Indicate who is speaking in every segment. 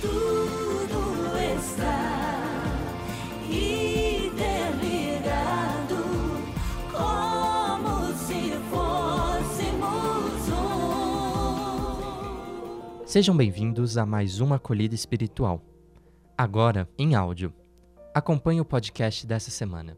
Speaker 1: tudo está interligado, como se fôssemos um.
Speaker 2: Sejam bem-vindos a mais uma acolhida espiritual. Agora, em áudio. Acompanhe o podcast dessa semana.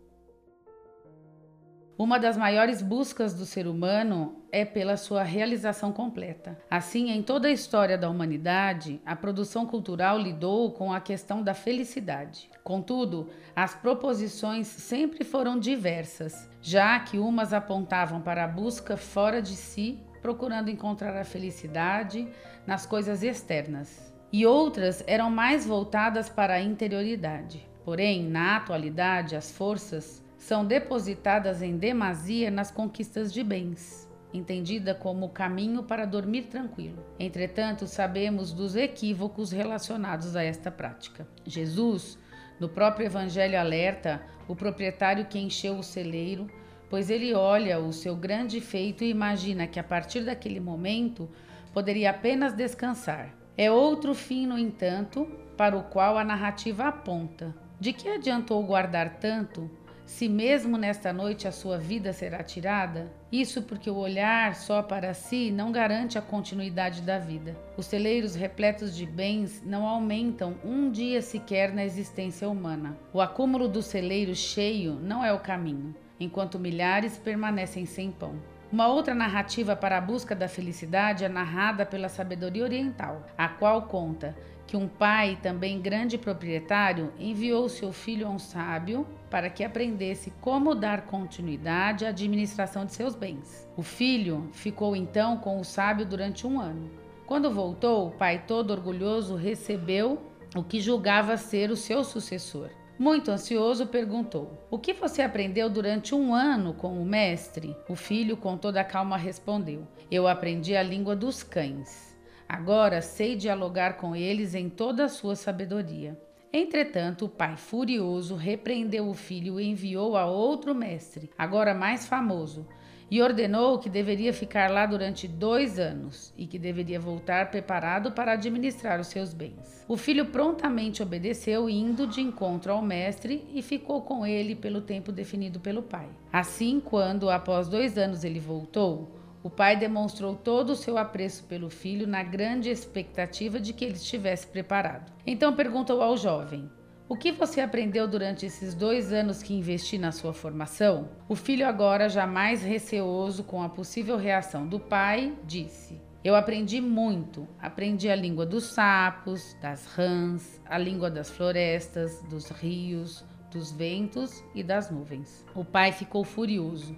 Speaker 3: Uma das maiores buscas do ser humano é pela sua realização completa. Assim, em toda a história da humanidade, a produção cultural lidou com a questão da felicidade. Contudo, as proposições sempre foram diversas, já que umas apontavam para a busca fora de si, procurando encontrar a felicidade nas coisas externas, e outras eram mais voltadas para a interioridade. Porém, na atualidade, as forças são depositadas em demasia nas conquistas de bens, entendida como o caminho para dormir tranquilo. Entretanto, sabemos dos equívocos relacionados a esta prática. Jesus, no próprio Evangelho, alerta o proprietário que encheu o celeiro, pois ele olha o seu grande feito e imagina que a partir daquele momento poderia apenas descansar. É outro fim, no entanto, para o qual a narrativa aponta. De que adiantou guardar tanto se mesmo nesta noite a sua vida será tirada? Isso porque o olhar só para si não garante a continuidade da vida. Os celeiros repletos de bens não aumentam um dia sequer na existência humana. O acúmulo do celeiro cheio não é o caminho, enquanto milhares permanecem sem pão. Uma outra narrativa para a busca da felicidade é narrada pela sabedoria oriental, a qual conta que um pai, também grande proprietário, enviou seu filho a um sábio para que aprendesse como dar continuidade à administração de seus bens. O filho ficou então com o sábio durante um ano. Quando voltou, o pai, todo orgulhoso, recebeu o que julgava ser o seu sucessor. Muito ansioso, perguntou: O que você aprendeu durante um ano com o mestre? O filho, com toda a calma, respondeu: Eu aprendi a língua dos cães. Agora sei dialogar com eles em toda a sua sabedoria. Entretanto, o pai, furioso, repreendeu o filho e enviou a outro mestre, agora mais famoso, e ordenou que deveria ficar lá durante dois anos e que deveria voltar preparado para administrar os seus bens. O filho prontamente obedeceu, indo de encontro ao mestre e ficou com ele pelo tempo definido pelo pai. Assim, quando após dois anos ele voltou, o pai demonstrou todo o seu apreço pelo filho na grande expectativa de que ele estivesse preparado. Então perguntou ao jovem: O que você aprendeu durante esses dois anos que investi na sua formação? O filho, agora já mais receoso com a possível reação do pai, disse: eu aprendi muito. Aprendi a língua dos sapos, das rãs, a língua das florestas, dos rios, dos ventos e das nuvens. O pai ficou furioso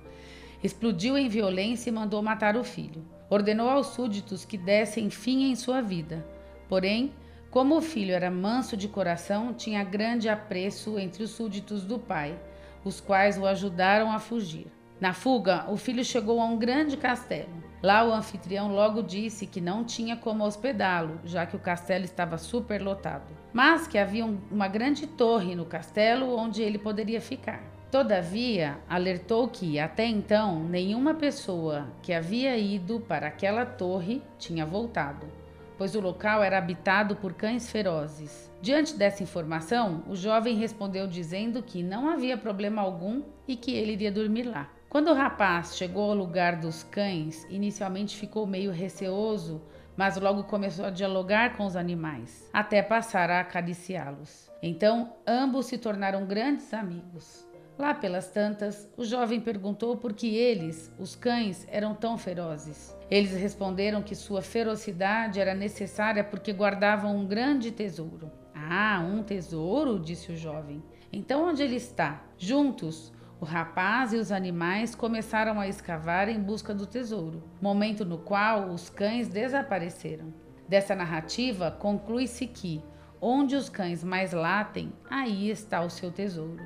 Speaker 3: explodiu em violência e mandou matar o filho. Ordenou aos súditos que dessem fim em sua vida. Porém, como o filho era manso de coração, tinha grande apreço entre os súditos do pai, os quais o ajudaram a fugir. Na fuga, o filho chegou a um grande castelo. Lá o anfitrião logo disse que não tinha como hospedá-lo, já que o castelo estava superlotado, mas que havia uma grande torre no castelo onde ele poderia ficar. Todavia, alertou que, até então, nenhuma pessoa que havia ido para aquela torre tinha voltado, pois o local era habitado por cães ferozes. Diante dessa informação, o jovem respondeu dizendo que não havia problema algum e que ele iria dormir lá. Quando o rapaz chegou ao lugar dos cães, inicialmente ficou meio receoso, mas logo começou a dialogar com os animais, até passar a acariciá-los. Então, ambos se tornaram grandes amigos. Lá pelas tantas, o jovem perguntou por que eles, os cães, eram tão ferozes. Eles responderam que sua ferocidade era necessária porque guardavam um grande tesouro. Ah, um tesouro? disse o jovem. Então onde ele está? Juntos, o rapaz e os animais começaram a escavar em busca do tesouro, momento no qual os cães desapareceram. Dessa narrativa, conclui-se que, onde os cães mais latem, aí está o seu tesouro.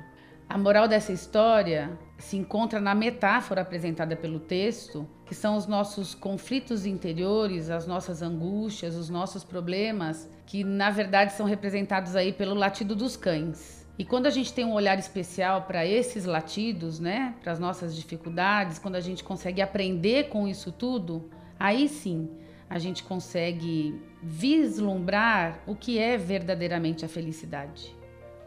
Speaker 3: A moral dessa história se encontra na metáfora apresentada pelo texto, que são os nossos conflitos interiores, as nossas angústias, os nossos problemas, que na verdade são representados aí pelo latido dos cães. E quando a gente tem um olhar especial para esses latidos, né, para as nossas dificuldades, quando a gente consegue aprender com isso tudo, aí sim a gente consegue vislumbrar o que é verdadeiramente a felicidade.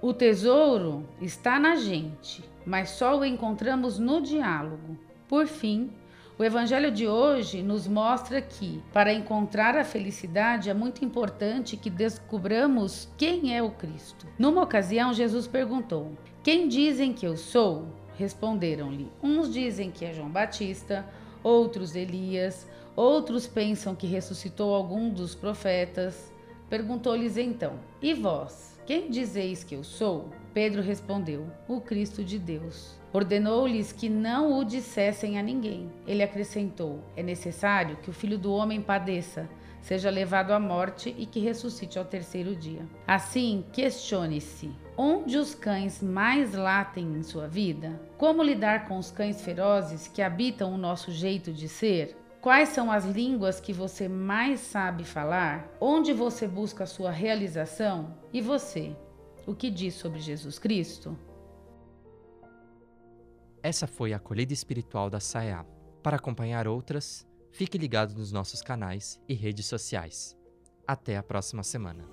Speaker 3: O tesouro está na gente, mas só o encontramos no diálogo. Por fim, o evangelho de hoje nos mostra que, para encontrar a felicidade, é muito importante que descubramos quem é o Cristo. Numa ocasião, Jesus perguntou: Quem dizem que eu sou? Responderam-lhe: Uns dizem que é João Batista, outros Elias, outros pensam que ressuscitou algum dos profetas. Perguntou-lhes então: E vós, quem dizeis que eu sou? Pedro respondeu: O Cristo de Deus. Ordenou-lhes que não o dissessem a ninguém. Ele acrescentou: É necessário que o filho do homem padeça, seja levado à morte e que ressuscite ao terceiro dia. Assim, questione-se: onde os cães mais latem em sua vida? Como lidar com os cães ferozes que habitam o nosso jeito de ser? Quais são as línguas que você mais sabe falar? Onde você busca a sua realização? E você? O que diz sobre Jesus Cristo?
Speaker 2: Essa foi a acolhida espiritual da SAEA. Para acompanhar outras, fique ligado nos nossos canais e redes sociais. Até a próxima semana.